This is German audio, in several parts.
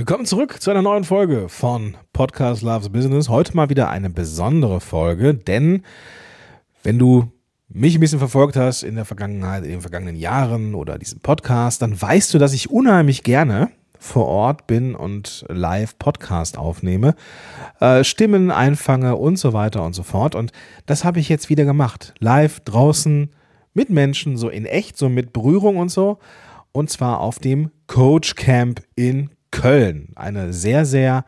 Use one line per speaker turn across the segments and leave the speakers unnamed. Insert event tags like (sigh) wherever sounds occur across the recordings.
Willkommen zurück zu einer neuen Folge von Podcast Loves Business. Heute mal wieder eine besondere Folge, denn wenn du mich ein bisschen verfolgt hast in der Vergangenheit, in den vergangenen Jahren oder diesen Podcast, dann weißt du, dass ich unheimlich gerne vor Ort bin und live Podcast aufnehme, äh, Stimmen einfange und so weiter und so fort. Und das habe ich jetzt wieder gemacht. Live draußen mit Menschen, so in echt, so mit Berührung und so. Und zwar auf dem Coach Camp in Köln. Eine sehr, sehr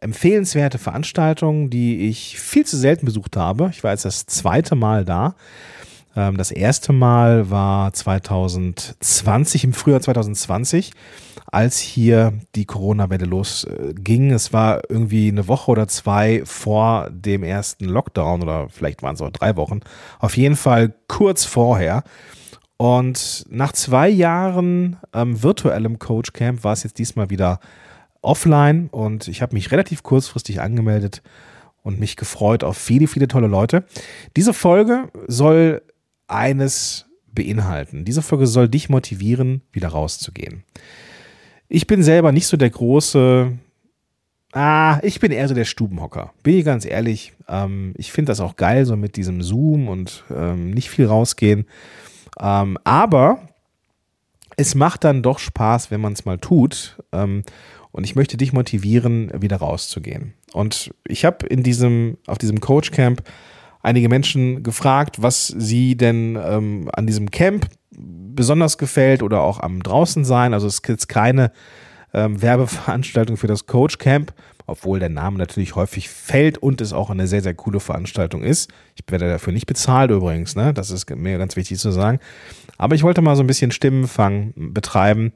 empfehlenswerte Veranstaltung, die ich viel zu selten besucht habe. Ich war jetzt das zweite Mal da. Ähm, das erste Mal war 2020, im Frühjahr 2020, als hier die Corona-Welle losging. Es war irgendwie eine Woche oder zwei vor dem ersten Lockdown oder vielleicht waren es auch drei Wochen. Auf jeden Fall kurz vorher. Und nach zwei Jahren ähm, virtuellem Coach Camp war es jetzt diesmal wieder offline und ich habe mich relativ kurzfristig angemeldet und mich gefreut auf viele, viele tolle Leute. Diese Folge soll eines beinhalten. Diese Folge soll dich motivieren, wieder rauszugehen. Ich bin selber nicht so der große, ah, ich bin eher so der Stubenhocker. Bin ich ganz ehrlich. Ähm, ich finde das auch geil, so mit diesem Zoom und ähm, nicht viel rausgehen. Ähm, aber es macht dann doch Spaß, wenn man es mal tut. Ähm, und ich möchte dich motivieren, wieder rauszugehen. Und ich habe in diesem, auf diesem Coach Camp einige Menschen gefragt, was sie denn ähm, an diesem Camp besonders gefällt oder auch am draußen sein. Also es gibt keine ähm, Werbeveranstaltung für das Coach Camp, obwohl der Name natürlich häufig fällt und es auch eine sehr, sehr coole Veranstaltung ist. Ich werde dafür nicht bezahlt übrigens, ne? Das ist mir ganz wichtig zu sagen. Aber ich wollte mal so ein bisschen Stimmenfang betreiben.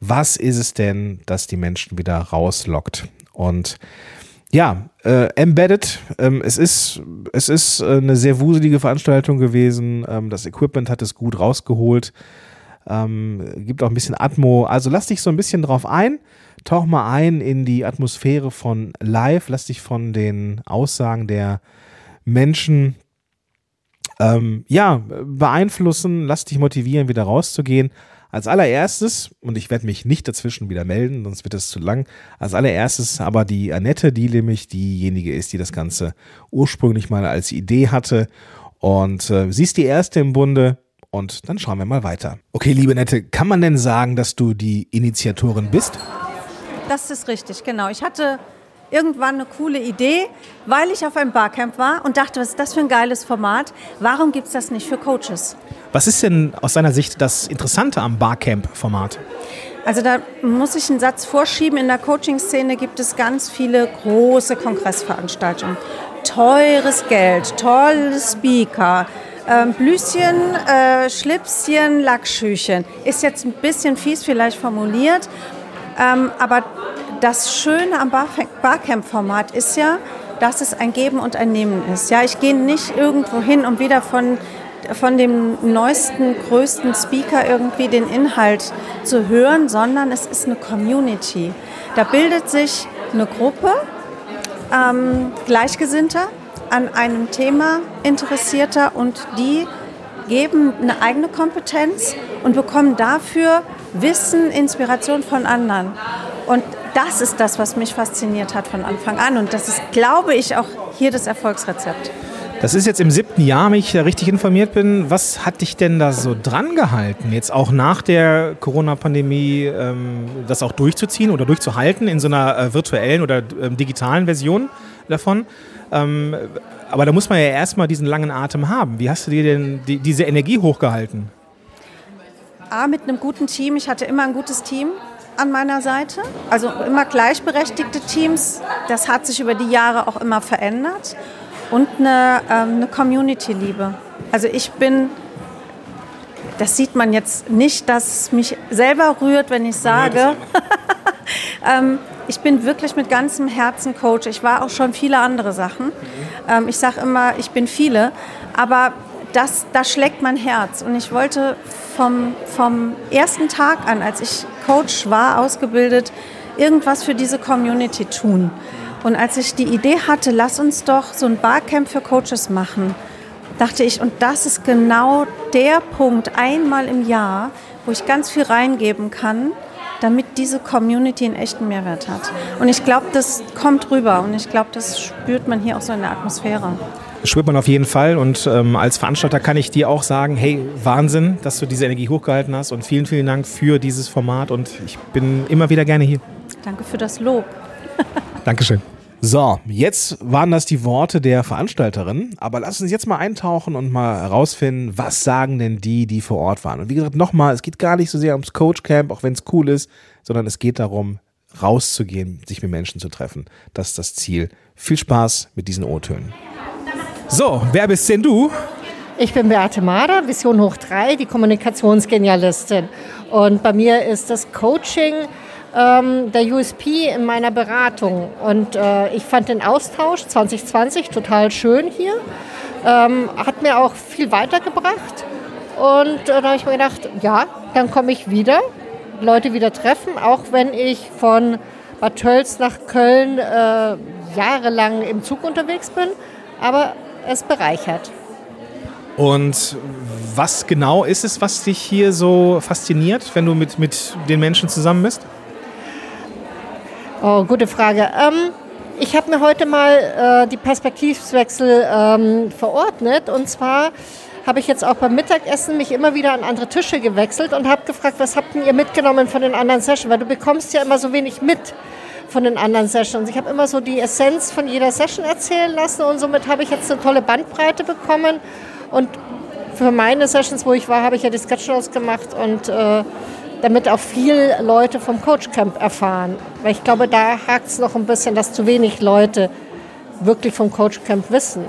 Was ist es denn, das die Menschen wieder rauslockt? Und ja, äh, Embedded, ähm, es ist, es ist äh, eine sehr wuselige Veranstaltung gewesen. Ähm, das Equipment hat es gut rausgeholt. Ähm, gibt auch ein bisschen Atmo. Also lass dich so ein bisschen drauf ein. Tauch mal ein in die Atmosphäre von Live. Lass dich von den Aussagen der Menschen ähm, ja, beeinflussen. Lass dich motivieren, wieder rauszugehen. Als allererstes, und ich werde mich nicht dazwischen wieder melden, sonst wird es zu lang, als allererstes aber die Annette, die nämlich diejenige ist, die das Ganze ursprünglich mal als Idee hatte. Und äh, sie ist die erste im Bunde, und dann schauen wir mal weiter. Okay, liebe Nette, kann man denn sagen, dass du die Initiatorin bist?
Das ist richtig, genau. Ich hatte irgendwann eine coole Idee, weil ich auf einem Barcamp war und dachte, was ist das für ein geiles Format? Warum gibt es das nicht für Coaches?
Was ist denn aus deiner Sicht das Interessante am Barcamp-Format?
Also da muss ich einen Satz vorschieben. In der Coaching-Szene gibt es ganz viele große Kongressveranstaltungen. Teures Geld, tolle Speaker, ähm, Blüschen, äh, Schlipschen, Lackschüchen. Ist jetzt ein bisschen fies vielleicht formuliert, ähm, aber das Schöne am Barcamp-Format ist ja, dass es ein Geben und ein Nehmen ist. Ja, ich gehe nicht irgendwo hin, um wieder von, von dem neuesten, größten Speaker irgendwie den Inhalt zu hören, sondern es ist eine Community. Da bildet sich eine Gruppe ähm, Gleichgesinnter, an einem Thema interessierter und die geben eine eigene Kompetenz und bekommen dafür Wissen, Inspiration von anderen. Und das ist das, was mich fasziniert hat von Anfang an. Und das ist, glaube ich, auch hier das Erfolgsrezept.
Das ist jetzt im siebten Jahr, wenn ich da richtig informiert bin. Was hat dich denn da so dran gehalten, jetzt auch nach der Corona-Pandemie ähm, das auch durchzuziehen oder durchzuhalten in so einer äh, virtuellen oder ähm, digitalen Version davon? Ähm, aber da muss man ja erstmal diesen langen Atem haben. Wie hast du dir denn die, diese Energie hochgehalten?
A, mit einem guten Team. Ich hatte immer ein gutes Team an meiner Seite. Also immer gleichberechtigte Teams. Das hat sich über die Jahre auch immer verändert. Und eine, ähm, eine Community-Liebe. Also ich bin, das sieht man jetzt nicht, dass es mich selber rührt, wenn ich sage, (laughs) ähm, ich bin wirklich mit ganzem Herzen Coach. Ich war auch schon viele andere Sachen. Mhm. Ähm, ich sage immer, ich bin viele. Aber das, das schlägt mein Herz. Und ich wollte vom, vom ersten Tag an, als ich Coach war, ausgebildet, irgendwas für diese Community tun. Und als ich die Idee hatte, lass uns doch so ein Barcamp für Coaches machen, dachte ich, und das ist genau der Punkt, einmal im Jahr, wo ich ganz viel reingeben kann damit diese Community einen echten Mehrwert hat. Und ich glaube, das kommt rüber und ich glaube, das spürt man hier auch so in der Atmosphäre.
Spürt man auf jeden Fall und ähm, als Veranstalter kann ich dir auch sagen, hey, Wahnsinn, dass du diese Energie hochgehalten hast und vielen, vielen Dank für dieses Format und ich bin immer wieder gerne hier.
Danke für das Lob. (laughs)
Dankeschön. So, jetzt waren das die Worte der Veranstalterin, aber lass uns jetzt mal eintauchen und mal herausfinden, was sagen denn die, die vor Ort waren. Und wie gesagt, nochmal, es geht gar nicht so sehr ums Coach Camp, auch wenn es cool ist, sondern es geht darum, rauszugehen, sich mit Menschen zu treffen. Das ist das Ziel. Viel Spaß mit diesen O-Tönen. So, wer bist denn du?
Ich bin Beate Mader, Vision Hoch 3, die Kommunikationsgenialistin. Und bei mir ist das Coaching ähm, der USP in meiner Beratung. Und äh, ich fand den Austausch 2020 total schön hier. Ähm, hat mir auch viel weitergebracht. Und äh, da habe ich mir gedacht, ja, dann komme ich wieder, Leute wieder treffen, auch wenn ich von Bad Tölz nach Köln äh, jahrelang im Zug unterwegs bin. Aber es bereichert.
Und was genau ist es, was dich hier so fasziniert, wenn du mit, mit den Menschen zusammen bist?
Oh, gute Frage. Ähm, ich habe mir heute mal äh, die Perspektivwechsel ähm, verordnet. Und zwar habe ich jetzt auch beim Mittagessen mich immer wieder an andere Tische gewechselt und habe gefragt, was habt ihr mitgenommen von den anderen Sessions? Weil du bekommst ja immer so wenig mit von den anderen Sessions. Ich habe immer so die Essenz von jeder Session erzählen lassen und somit habe ich jetzt eine tolle Bandbreite bekommen. Und für meine Sessions, wo ich war, habe ich ja die Sketchnotes gemacht und äh, damit auch viel Leute vom Coach Camp erfahren. Weil ich glaube, da hakt es noch ein bisschen, dass zu wenig Leute wirklich vom Coach Camp wissen.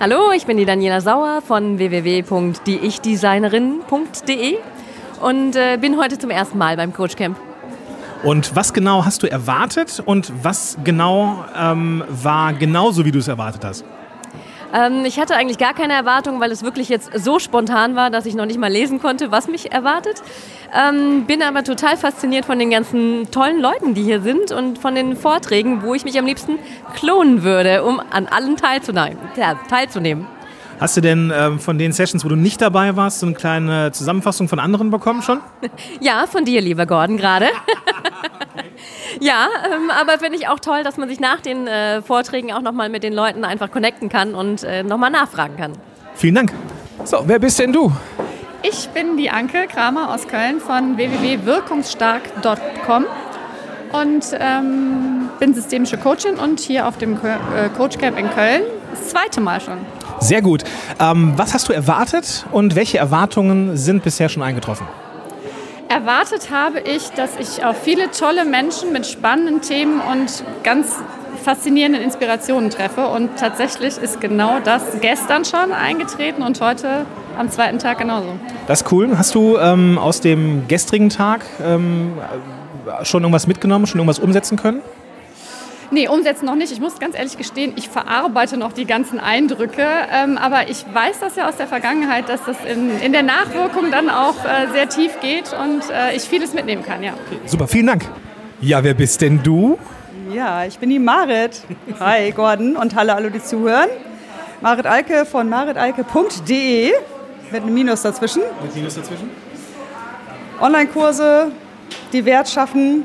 Hallo, ich bin die Daniela Sauer von www.dieichdesignerin.de und äh, bin heute zum ersten Mal beim Coach Camp.
Und was genau hast du erwartet und was genau ähm, war genauso, wie du es erwartet hast?
Ähm, ich hatte eigentlich gar keine Erwartung, weil es wirklich jetzt so spontan war, dass ich noch nicht mal lesen konnte, was mich erwartet. Ähm, bin aber total fasziniert von den ganzen tollen Leuten, die hier sind und von den Vorträgen, wo ich mich am liebsten klonen würde, um an allen teilzunehmen. Ja, teilzunehmen.
Hast du denn ähm, von den Sessions, wo du nicht dabei warst, so eine kleine Zusammenfassung von anderen bekommen schon? (laughs)
Ja, von dir, lieber Gordon, gerade. (laughs) ja, ähm, aber finde ich auch toll, dass man sich nach den äh, Vorträgen auch nochmal mit den Leuten einfach connecten kann und äh, nochmal nachfragen kann.
Vielen Dank. So, wer bist denn du?
Ich bin die Anke Kramer aus Köln von www.wirkungsstark.com und ähm, bin systemische Coachin und hier auf dem äh, Coach Camp in Köln das zweite Mal schon.
Sehr gut. Ähm, was hast du erwartet und welche Erwartungen sind bisher schon eingetroffen?
Erwartet habe ich, dass ich auf viele tolle Menschen mit spannenden Themen und ganz faszinierenden Inspirationen treffe. Und tatsächlich ist genau das gestern schon eingetreten und heute am zweiten Tag genauso.
Das ist cool. Hast du ähm, aus dem gestrigen Tag ähm, schon irgendwas mitgenommen, schon irgendwas umsetzen können?
Nee, umsetzen noch nicht. Ich muss ganz ehrlich gestehen, ich verarbeite noch die ganzen Eindrücke. Ähm, aber ich weiß das ja aus der Vergangenheit, dass das in, in der Nachwirkung dann auch äh, sehr tief geht und äh, ich vieles mitnehmen kann, ja.
Okay, super, vielen Dank. Ja, wer bist denn du?
Ja, ich bin die Marit. Hi, Gordon und hallo alle, die zuhören. Marit Alke von maritalke.de mit einem Minus dazwischen. Mit Minus dazwischen? Online-Kurse, die Wert schaffen,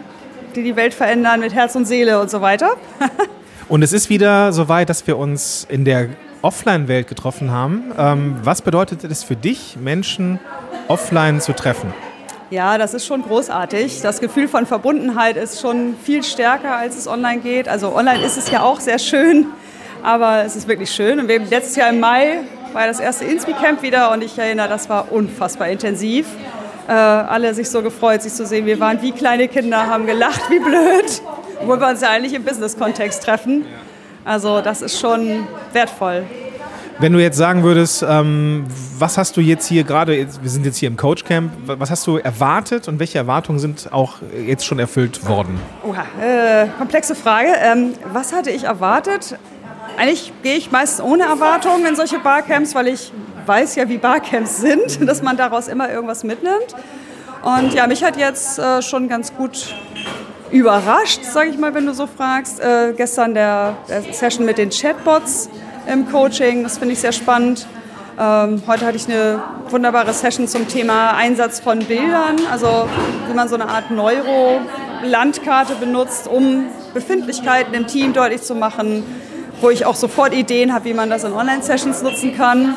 die die Welt verändern mit Herz und Seele und so weiter. (laughs)
und es ist wieder so weit, dass wir uns in der Offline-Welt getroffen haben. Ähm, was bedeutet es für dich, Menschen offline zu treffen?
Ja, das ist schon großartig. Das Gefühl von Verbundenheit ist schon viel stärker, als es online geht. Also online ist es ja auch sehr schön, aber es ist wirklich schön. Und wir letztes Jahr im Mai war das erste Inspi-Camp wieder und ich erinnere, das war unfassbar intensiv äh, alle sich so gefreut, sich zu sehen. Wir waren wie kleine Kinder, haben gelacht, wie blöd, obwohl wir uns ja eigentlich im Business-Kontext treffen. Also das ist schon wertvoll.
Wenn du jetzt sagen würdest, ähm, was hast du jetzt hier gerade, wir sind jetzt hier im Coach Camp, was hast du erwartet und welche Erwartungen sind auch jetzt schon erfüllt worden?
Oha, äh, komplexe Frage. Ähm, was hatte ich erwartet? Eigentlich gehe ich meist ohne Erwartungen in solche Barcamps, weil ich weiß ja, wie Barcamps sind, (laughs) dass man daraus immer irgendwas mitnimmt. Und ja, mich hat jetzt äh, schon ganz gut überrascht, sage ich mal, wenn du so fragst. Äh, gestern der, der, Session mit den Chatbots im Coaching, das finde ich sehr spannend. Ähm, heute hatte ich eine wunderbare Session zum Thema Einsatz von Bildern, also wie man so eine Art Neuro-Landkarte benutzt, um Befindlichkeiten im Team deutlich zu machen, wo ich auch sofort Ideen habe, wie man das in Online-Sessions nutzen kann.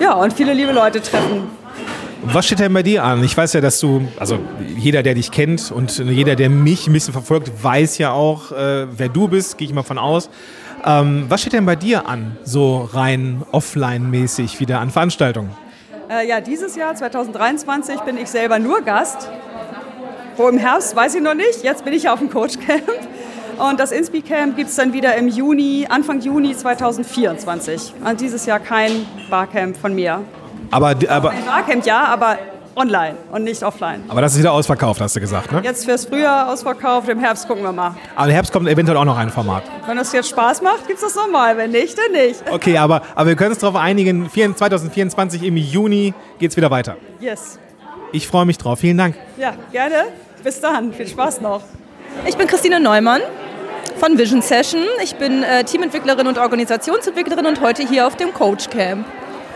Ja, und viele liebe Leute treffen.
Was steht denn bei dir an? Ich weiß ja, dass du, also jeder, der dich kennt und jeder, der mich ein bisschen verfolgt, weiß ja auch, äh, wer du bist, gehe ich mal von aus. Ähm, was steht denn bei dir an, so rein offline-mäßig wieder an Veranstaltungen?
Äh, ja, dieses Jahr, 2023, bin ich selber nur Gast. Wo im Herbst, weiß ich noch nicht. Jetzt bin ich ja auf dem Coach Camp. Und das Inspi Camp gibt es dann wieder im Juni, Anfang Juni 2024. Also dieses Jahr kein Barcamp von mir.
Aber, aber,
Ein Barcamp ja, aber online und nicht offline.
aber das ist wieder ausverkauft, hast du gesagt, ne?
Jetzt fürs Frühjahr ausverkauft, im Herbst gucken wir mal.
Aber im Herbst kommt eventuell auch noch ein Format.
Wenn das jetzt Spaß macht, gibt es das nochmal. Wenn nicht, dann nicht. (laughs)
Okay, aber, aber wir können uns darauf einigen, 2024 im Juni geht es wieder weiter.
Yes.
Ich freue mich drauf. Vielen Dank.
Ja, gerne. Bis dann. Viel Spaß noch.
Ich bin Christine Neumann von Vision Session. Ich bin äh, Teamentwicklerin und Organisationsentwicklerin und heute hier auf dem Coach Camp.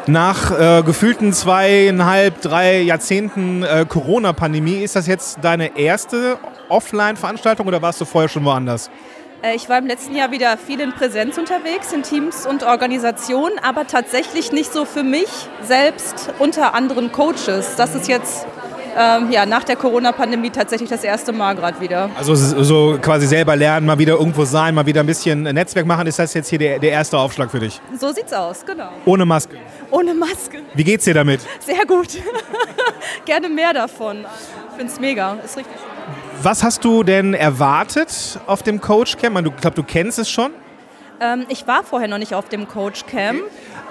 Nach äh, gefühlten zweieinhalb, drei Jahrzehnten äh, Corona-Pandemie, ist das jetzt deine erste Offline-Veranstaltung oder warst du vorher schon woanders?
Äh, ich war im letzten Jahr wieder viel in Präsenz unterwegs, in Teams und Organisationen, aber tatsächlich nicht so für mich selbst unter anderen Coaches. Das ist jetzt ähm, ja, nach der Corona-Pandemie tatsächlich das erste Mal gerade wieder.
Also so quasi selber lernen, mal wieder irgendwo sein, mal wieder ein bisschen Netzwerk machen. Ist das jetzt hier der, der erste Aufschlag für dich?
So sieht's aus, genau.
Ohne Maske.
Ohne Maske.
Wie geht's dir damit?
Sehr gut. (laughs) Gerne mehr davon. Ich finde es mega. Ist richtig schön.
Was hast du denn erwartet auf dem Coach Camp? Ich glaube, du kennst es schon.
Ähm, ich war vorher noch nicht auf dem Coach Camp.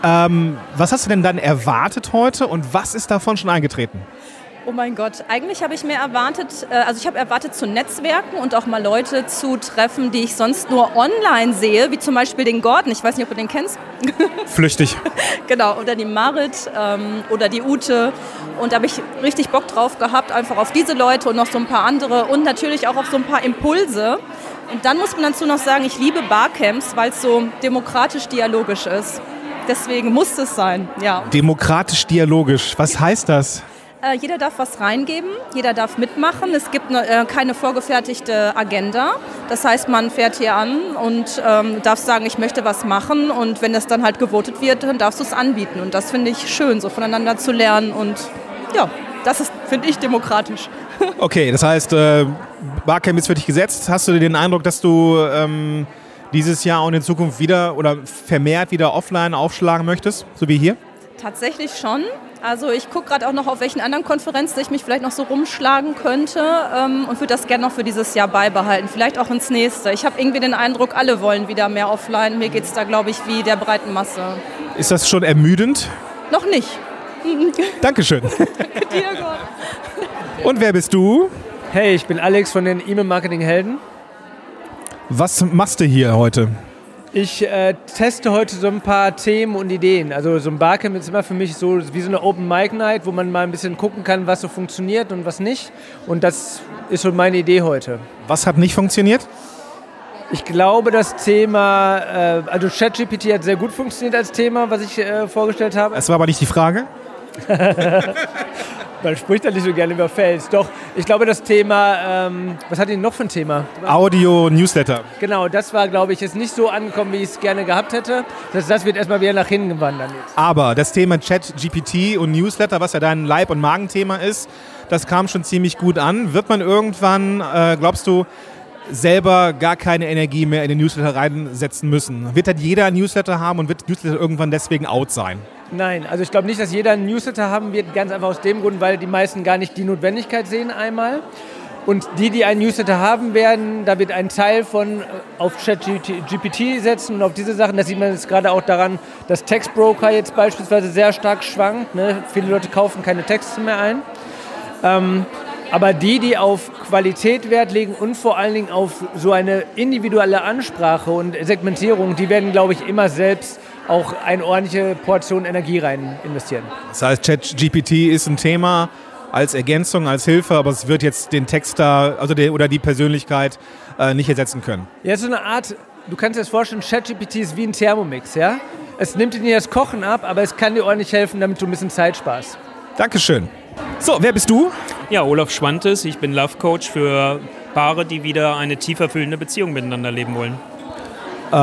Ähm, was hast du denn dann erwartet heute und was ist davon schon eingetreten?
Oh mein Gott, eigentlich habe ich mir erwartet, äh, also ich habe erwartet zu netzwerken und auch mal Leute zu treffen, die ich sonst nur online sehe, wie zum Beispiel den Gordon, ich weiß nicht, ob du den kennst. (laughs)
Flüchtig.
genau, oder die Marit ähm, oder die Ute. Und da habe ich richtig Bock drauf gehabt, einfach auf diese Leute und noch so ein paar andere und natürlich auch auf so ein paar Impulse. Und dann muss man dazu noch sagen, ich liebe Barcamps, weil es so demokratisch-dialogisch ist. Deswegen muss es sein, ja.
Demokratisch-dialogisch. Was heißt das?
Äh, jeder darf was reingeben, jeder darf mitmachen. Es gibt ne, äh, keine vorgefertigte Agenda. Das heißt, man fährt hier an und ähm, darf sagen, ich möchte was machen. Und wenn das dann halt gewotet wird, dann darfst du es anbieten. Und das finde ich schön, so voneinander zu lernen. Und ja, das ist, finde ich, demokratisch. (laughs)
Okay, das heißt, äh, Barcamp ist für dich gesetzt. Hast du den Eindruck, dass du ähm, dieses Jahr und in Zukunft wieder oder vermehrt wieder offline aufschlagen möchtest, so wie hier?
Tatsächlich schon. Also ich gucke gerade auch noch, auf welchen anderen Konferenzen ich mich vielleicht noch so rumschlagen könnte ähm, und würde das gerne noch für dieses Jahr beibehalten. Vielleicht auch ins nächste. Ich habe irgendwie den Eindruck, alle wollen wieder mehr offline. Mir geht es da, glaube ich, wie der breiten Masse.
Ist das schon ermüdend?
Noch nicht. (laughs)
Dankeschön.
Dir, Gott.
Und wer bist du?
Hey, ich bin Alex von den E-Mail-Marketing-Helden.
Was machst du hier heute?
Ich äh, teste heute so ein paar Themen und Ideen. Also so ein Barcamp ist immer für mich so wie so eine Open Mic Night, wo man mal ein bisschen gucken kann, was so funktioniert und was nicht. Und das ist so meine Idee heute.
Was hat nicht funktioniert?
Ich glaube, das Thema, äh, also ChatGPT hat sehr gut funktioniert als Thema, was ich äh, vorgestellt habe.
Das war aber nicht die Frage. (laughs)
Man spricht da nicht so gerne über Fails. Doch, ich glaube, das Thema, ähm, was hat Ihnen noch für ein Thema?
Audio, Newsletter.
Genau, das war, glaube ich, jetzt nicht so angekommen, wie ich es gerne gehabt hätte. Das, das wird erstmal wieder nach hinten gewandert jetzt.
Aber das Thema Chat, GPT und Newsletter, was ja dein Leib- und Magenthema ist, das kam schon ziemlich gut an. Wird man irgendwann, äh, glaubst du, selber gar keine Energie mehr in den Newsletter reinsetzen müssen? Wird dann jeder ein Newsletter haben und wird Newsletter irgendwann deswegen out sein?
Nein, also ich glaube nicht, dass jeder einen Newsletter haben wird, ganz einfach aus dem Grund, weil die meisten gar nicht die Notwendigkeit sehen einmal. Und die, die einen Newsletter haben werden, da wird ein Teil von äh, auf ChatGPT setzen und auf diese Sachen. Das sieht man jetzt gerade auch daran, dass Textbroker jetzt beispielsweise sehr stark schwankt. Ne? Viele Leute kaufen keine Texte mehr ein. Ähm, aber die, die auf Qualität Wert legen und vor allen Dingen auf so eine individuelle Ansprache und Segmentierung, die werden, glaube ich, immer selbst auch eine ordentliche Portion Energie rein investieren.
Das heißt, ChatGPT ist ein Thema als Ergänzung, als Hilfe, aber es wird jetzt den Texter also der, oder die Persönlichkeit äh, nicht ersetzen können.
Ja, so eine Art, du kannst dir das vorstellen, ChatGPT ist wie ein Thermomix, ja? Es nimmt dir nicht das Kochen ab, aber es kann dir ordentlich helfen, damit du ein bisschen Zeit sparst.
Dankeschön. So, wer bist du?
Ja, Olaf Schwantes, ich bin Love Coach für Paare, die wieder eine tiefer erfüllende Beziehung miteinander leben wollen.
Äh,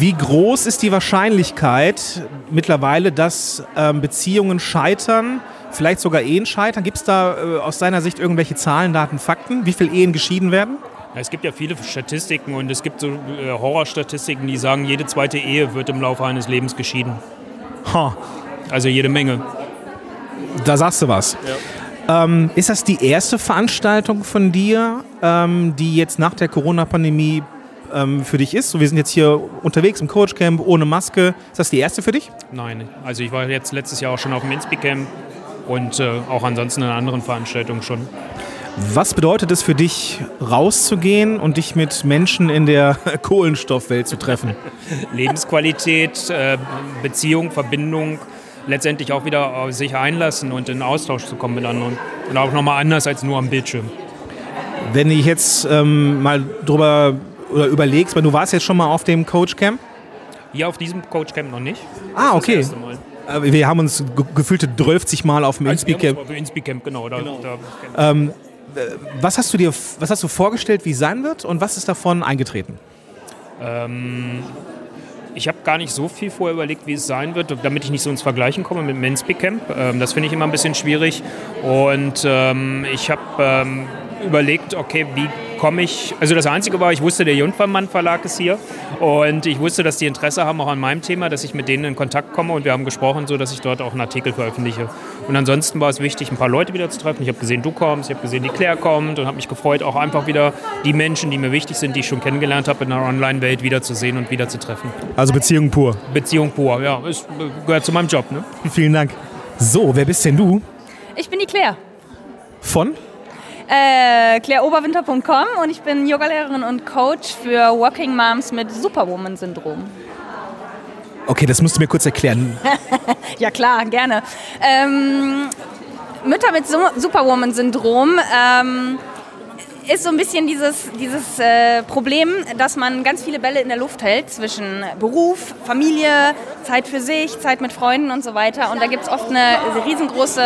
wie groß ist die Wahrscheinlichkeit mittlerweile, dass ähm, Beziehungen scheitern, vielleicht sogar Ehen scheitern? Gibt es da äh, aus deiner Sicht irgendwelche Zahlen, Daten, Fakten? Wie viele Ehen geschieden werden?
Ja, es gibt ja viele Statistiken und es gibt so äh, Horrorstatistiken, die sagen, jede zweite Ehe wird im Laufe eines Lebens geschieden.
Ha,
Also jede Menge.
da sagst du was. Ähm, ist das die erste Veranstaltung von dir, ähm, die jetzt nach der Corona-Pandemie ähm, für dich ist? So, wir sind jetzt hier unterwegs im Coachcamp ohne Maske. Ist das die erste für dich?
Nein, also ich war jetzt letztes Jahr auch schon auf dem Inspicamp und äh, auch ansonsten in anderen Veranstaltungen schon.
Was bedeutet es für dich, rauszugehen und dich mit Menschen in der (laughs) Kohlenstoffwelt zu treffen? (laughs)
Lebensqualität, äh, Beziehung, Verbindung, letztendlich auch wieder auf sich einlassen und in Austausch zu kommen mit anderen. Und auch nochmal anders als nur am Bildschirm.
Wenn ich jetzt ähm, mal drüber oder überlegst, weil du warst jetzt schon mal auf dem Coachcamp.
Hier auf diesem Coachcamp noch nicht.
Ah, okay.
Das erste Mal.
Äh, Wir haben uns ge gefühlte 12 Mal auf dem
Also
Inspicamp.
uns auf dem Inspicamp, genau. Da, da,
Ähm, äh, was hast du dir, was hast du vorgestellt, wie es sein wird und was ist davon eingetreten?
Ähm, ich habe gar nicht so viel vorher überlegt, wie es sein wird, damit ich nicht so ins Vergleichen komme mit dem Men's-Big-Camp. Ähm, das finde ich immer ein bisschen schwierig. Und ähm, ich habe ähm, überlegt, okay, wie komme ich. Also das Einzige war, ich wusste, der Jungfermann Verlag ist hier. Und ich wusste, dass die Interesse haben auch an meinem Thema, dass ich mit denen in Kontakt komme. Und wir haben gesprochen, so dass ich dort auch einen Artikel veröffentliche. Und ansonsten war es wichtig, ein paar Leute wieder zu treffen. Ich habe gesehen, du kommst, ich habe gesehen, die Claire kommt und habe mich gefreut, auch einfach wieder die Menschen, die mir wichtig sind, die ich schon kennengelernt habe in der Online-Welt, wiederzusehen und wieder zu treffen.
Also Beziehung pur.
Beziehung pur, ja, es gehört zu meinem Job. Ne?
Vielen Dank. So, wer bist denn du?
Ich bin die Claire.
Von?
Äh, ClaireOberwinter.com und ich bin Yogalehrerin und Coach für Working Moms mit Superwoman-Syndrom.
Okay, das musst du mir kurz erklären. (laughs)
Ja klar, gerne. Ähm, Mütter mit Su- Superwoman-Syndrom ähm, ist so ein bisschen dieses, dieses äh, Problem, dass man ganz viele Bälle in der Luft hält zwischen Beruf, Familie, Zeit für sich, Zeit mit Freunden und so weiter. Und da gibt es oft eine riesengroße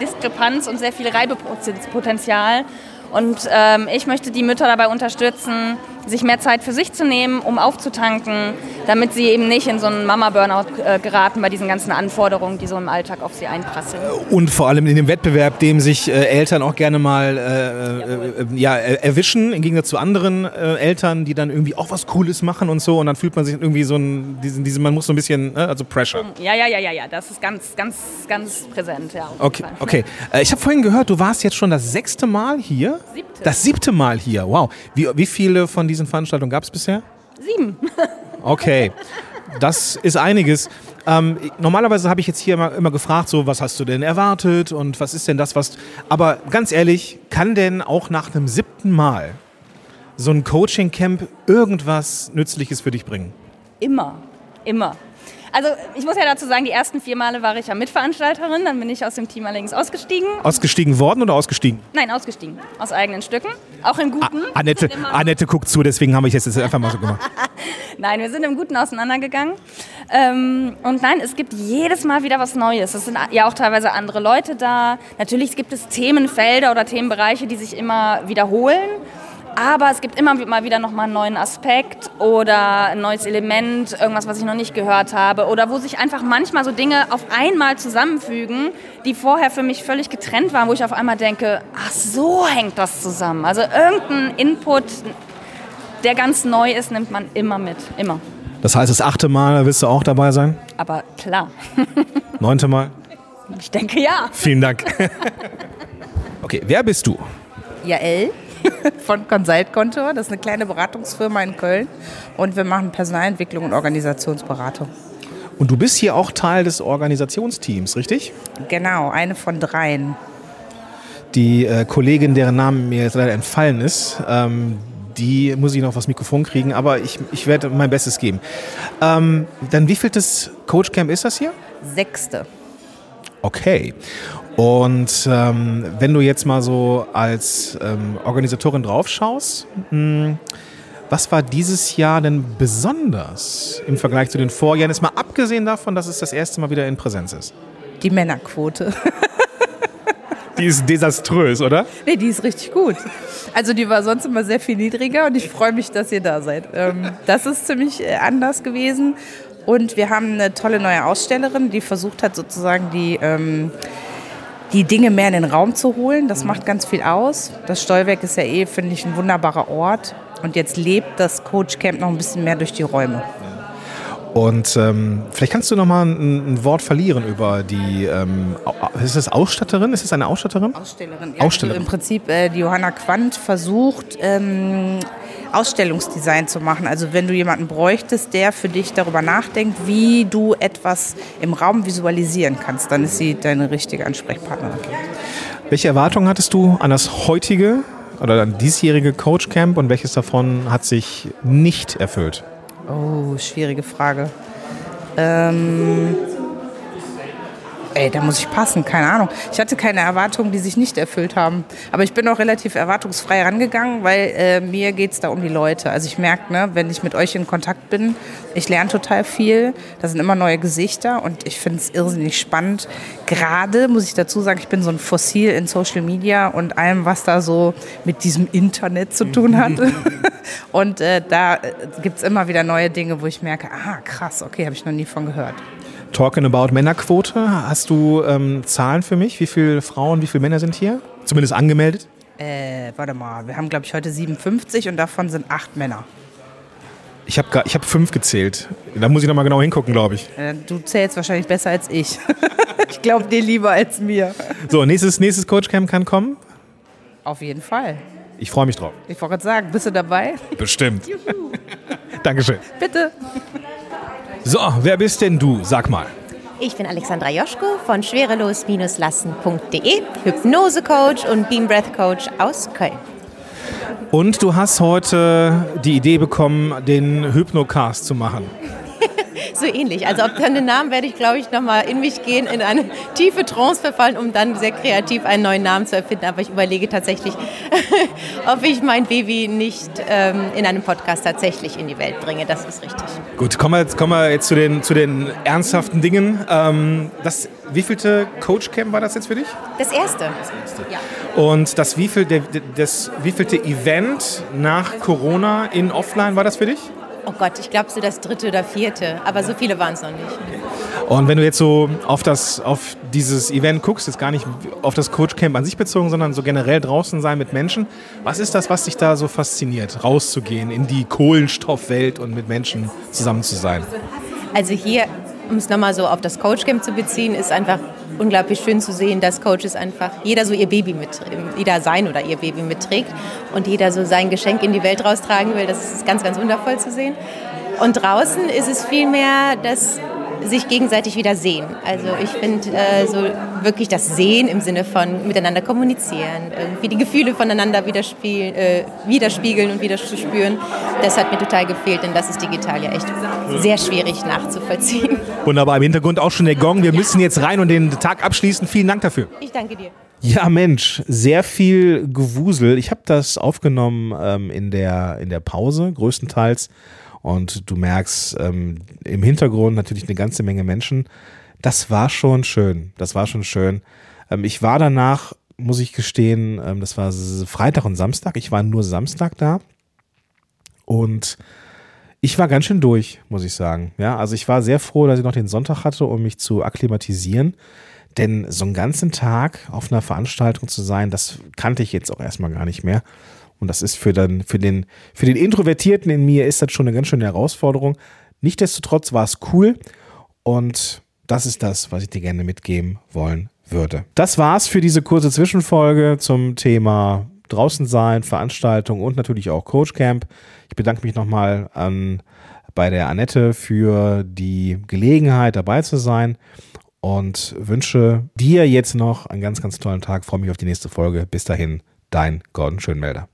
Diskrepanz und sehr viel Reibepotenzial. Und ähm, ich möchte die Mütter dabei unterstützen, sich mehr Zeit für sich zu nehmen, um aufzutanken, damit sie eben nicht in so einen Mama-Burnout äh, geraten bei diesen ganzen Anforderungen, die so im Alltag auf sie einprasseln.
Und vor allem in dem Wettbewerb, dem sich äh, Eltern auch gerne mal äh, äh, ja, er- erwischen, im Gegensatz zu anderen äh, Eltern, die dann irgendwie auch was Cooles machen und so. Und dann fühlt man sich irgendwie so ein, diesen, diesen man muss so ein bisschen, äh, also Pressure.
Ja, ja, ja, ja, ja, das ist ganz, ganz, ganz präsent, ja.
Okay, okay. Äh, ich habe vorhin gehört, du warst jetzt schon das sechste Mal hier.
Siebte.
Das siebte Mal hier. Wow. Wie, wie viele von diesen Veranstaltungen gab es bisher?
Sieben. (laughs)
Okay, das ist einiges. Ähm, normalerweise habe ich jetzt hier immer, immer gefragt, so was hast du denn erwartet und was ist denn das, was. Aber ganz ehrlich, kann denn auch nach einem siebten Mal so ein Coaching-Camp irgendwas Nützliches für dich bringen?
Immer, immer. Also ich muss ja dazu sagen, die ersten vier Male war ich ja Mitveranstalterin, dann bin ich aus dem Team allerdings ausgestiegen.
Ausgestiegen worden oder ausgestiegen?
Nein, ausgestiegen. Aus eigenen Stücken. Auch im Guten.
Annette,
sind immer-
Annette guckt zu, deswegen habe ich es jetzt einfach mal so gemacht. (laughs)
Nein, wir sind im Guten auseinandergegangen. Ähm, und nein, es gibt jedes Mal wieder was Neues. Es sind ja auch teilweise andere Leute da. Natürlich gibt es Themenfelder oder Themenbereiche, die sich immer wiederholen. Aber es gibt immer mal wieder nochmal einen neuen Aspekt oder ein neues Element, irgendwas, was ich noch nicht gehört habe. Oder wo sich einfach manchmal so Dinge auf einmal zusammenfügen, die vorher für mich völlig getrennt waren, wo ich auf einmal denke, ach so hängt das zusammen. Also irgendein Input, der ganz neu ist, nimmt man immer mit. Immer.
Das heißt, das achte Mal willst du auch dabei sein?
Aber klar, (laughs)
Neunte Mal?
ich denke ja.
Vielen Dank. (laughs) Okay, wer bist du?
Jael (laughs) von Consult Contour. Das ist eine kleine Beratungsfirma in Köln. Und wir machen Personalentwicklung und Organisationsberatung.
Und du bist hier auch Teil des Organisationsteams, richtig?
Genau, eine von dreien.
Die äh, Kollegin, deren Name mir jetzt leider entfallen ist, ähm, die muss ich noch aufs Mikrofon kriegen, aber ich, ich werde mein Bestes geben. Ähm, dann wie viel das Coachcamp ist das hier?
Sechste.
Okay. Und ähm, wenn du jetzt mal so als ähm, Organisatorin draufschaust, mh, Was war dieses Jahr denn besonders im Vergleich zu den Vorjahren? Jetzt mal abgesehen davon, dass es das erste Mal wieder in Präsenz ist.
Die Männerquote.
Die ist desaströs, oder?
Nee, die ist richtig gut. Also die war sonst immer sehr viel niedriger und ich freue mich, dass ihr da seid. Ähm, das ist ziemlich äh, anders gewesen. Und wir haben eine tolle neue Ausstellerin, die versucht hat, sozusagen die, ähm, die Dinge mehr in den Raum zu holen. Das macht ganz viel aus. Das Steuerwerk ist ja eh, finde ich, ein wunderbarer Ort. Und jetzt lebt das Coach Camp noch ein bisschen mehr durch die Räume.
Und ähm, vielleicht kannst du noch mal ein, ein Wort verlieren über die, ähm, ist das Ausstatterin? Ist das eine Ausstatterin?
Ausstellerin. Ja, Ausstellerin. Also Im Prinzip, äh, die Johanna Quandt versucht, ähm, Ausstellungsdesign zu machen. Also wenn du jemanden bräuchtest, der für dich darüber nachdenkt, wie du etwas im Raum visualisieren kannst, dann ist sie deine richtige Ansprechpartnerin.
Welche Erwartungen hattest du an das heutige oder an diesjährige Coach Camp und welches davon hat sich nicht erfüllt?
Oh, schwierige Frage. Ähm, ey, da muss ich passen, keine Ahnung. Ich hatte keine Erwartungen, die sich nicht erfüllt haben. Aber ich bin auch relativ erwartungsfrei rangegangen, weil äh, mir geht es da um die Leute. Also ich merke, ne, wenn ich mit euch in Kontakt bin, ich lerne total viel. Da sind immer neue Gesichter und ich finde es irrsinnig spannend. Gerade muss ich dazu sagen, ich bin so ein Fossil in Social Media und allem, was da so mit diesem Internet zu tun hat. (laughs) und äh, da äh, gibt es immer wieder neue Dinge, wo ich merke, ah krass, okay, habe ich noch nie von gehört.
Talking about Männerquote, hast du ähm, Zahlen für mich? Wie viele Frauen, wie viele Männer sind hier? Zumindest angemeldet?
Äh, warte mal, wir haben glaube ich heute 57 und davon sind acht Männer.
Ich habe ich hab fünf gezählt. Da muss ich nochmal genau hingucken, glaube ich.
Äh, du zählst wahrscheinlich besser als ich. (laughs) ich glaube dir lieber als mir.
So, nächstes, nächstes Coachcamp kann kommen?
Auf jeden Fall.
Ich freue mich drauf.
Ich wollte gerade sagen, bist du dabei?
Bestimmt. (laughs) Dankeschön.
Bitte.
So, wer bist denn du? Sag mal.
Ich bin Alexandra Joschko von schwerelos-lassen.de, Hypnosecoach und Beam Breath Coach aus Köln.
Und du hast heute die Idee bekommen, den Hypnocast zu machen
so ähnlich. Also ob dann den Namen werde ich, glaube ich, nochmal in mich gehen, in eine tiefe Trance verfallen, um dann sehr kreativ einen neuen Namen zu erfinden. Aber ich überlege tatsächlich, (laughs) ob ich mein Baby nicht ähm, in einem Podcast tatsächlich in die Welt bringe. Das ist richtig.
Gut, kommen wir jetzt, kommen wir jetzt zu, den, zu den ernsthaften Dingen. Ähm, das wievielte Coachcamp war das jetzt für dich?
Das erste. Das
erste. Ja. Und das wievielte, das wievielte Event nach Corona in Offline war das für dich?
Oh Gott, ich glaube so das dritte oder vierte, aber so viele waren es noch nicht.
Und wenn du jetzt so auf, das, auf dieses Event guckst, jetzt gar nicht auf das Coachcamp an sich bezogen, sondern so generell draußen sein mit Menschen, was ist das, was dich da so fasziniert, rauszugehen in die Kohlenstoffwelt und mit Menschen zusammen zu sein?
Also hier, um es nochmal so auf das Coachcamp zu beziehen, ist einfach unglaublich schön zu sehen, dass Coaches einfach jeder so ihr Baby mit, jeder sein oder ihr Baby mitträgt und jeder so sein Geschenk in die Welt raustragen will. Das ist ganz, ganz wundervoll zu sehen. Und draußen ist es vielmehr das sich gegenseitig wieder sehen. Also ich finde äh, so wirklich das Sehen im Sinne von miteinander kommunizieren, irgendwie die Gefühle voneinander widerspiegeln, äh, widerspiegeln und wieder zu spüren, das hat mir total gefehlt, denn das ist digital ja echt sehr schwierig nachzuvollziehen.
Wunderbar, im Hintergrund auch schon der Gong. Wir ja. müssen jetzt rein und den Tag abschließen. Vielen Dank dafür.
Ich danke dir.
Ja, Mensch, sehr viel Gewusel. Ich habe das aufgenommen ähm, in, der, in der Pause, größtenteils und du merkst ähm, im Hintergrund natürlich eine ganze Menge Menschen. Das war schon schön. Das war schon schön. Ähm, ich war danach, muss ich gestehen, ähm, das war Freitag und Samstag. Ich war nur Samstag da. Und ich war ganz schön durch, muss ich sagen. Ja, also ich war sehr froh, dass ich noch den Sonntag hatte, um mich zu akklimatisieren. Denn so einen ganzen Tag auf einer Veranstaltung zu sein, das kannte ich jetzt auch erstmal gar nicht mehr. Und das ist für, dann, für, den, für den Introvertierten in mir ist das schon eine ganz schöne Herausforderung. Nichtsdestotrotz war es cool und das ist das, was ich dir gerne mitgeben wollen würde. Das war's für diese kurze Zwischenfolge zum Thema draußen sein, Veranstaltung und natürlich auch Coachcamp. Ich bedanke mich nochmal an bei der Annette für die Gelegenheit dabei zu sein und wünsche dir jetzt noch einen ganz, ganz tollen Tag. freue mich auf die nächste Folge. Bis dahin, dein Gordon Schönmelder.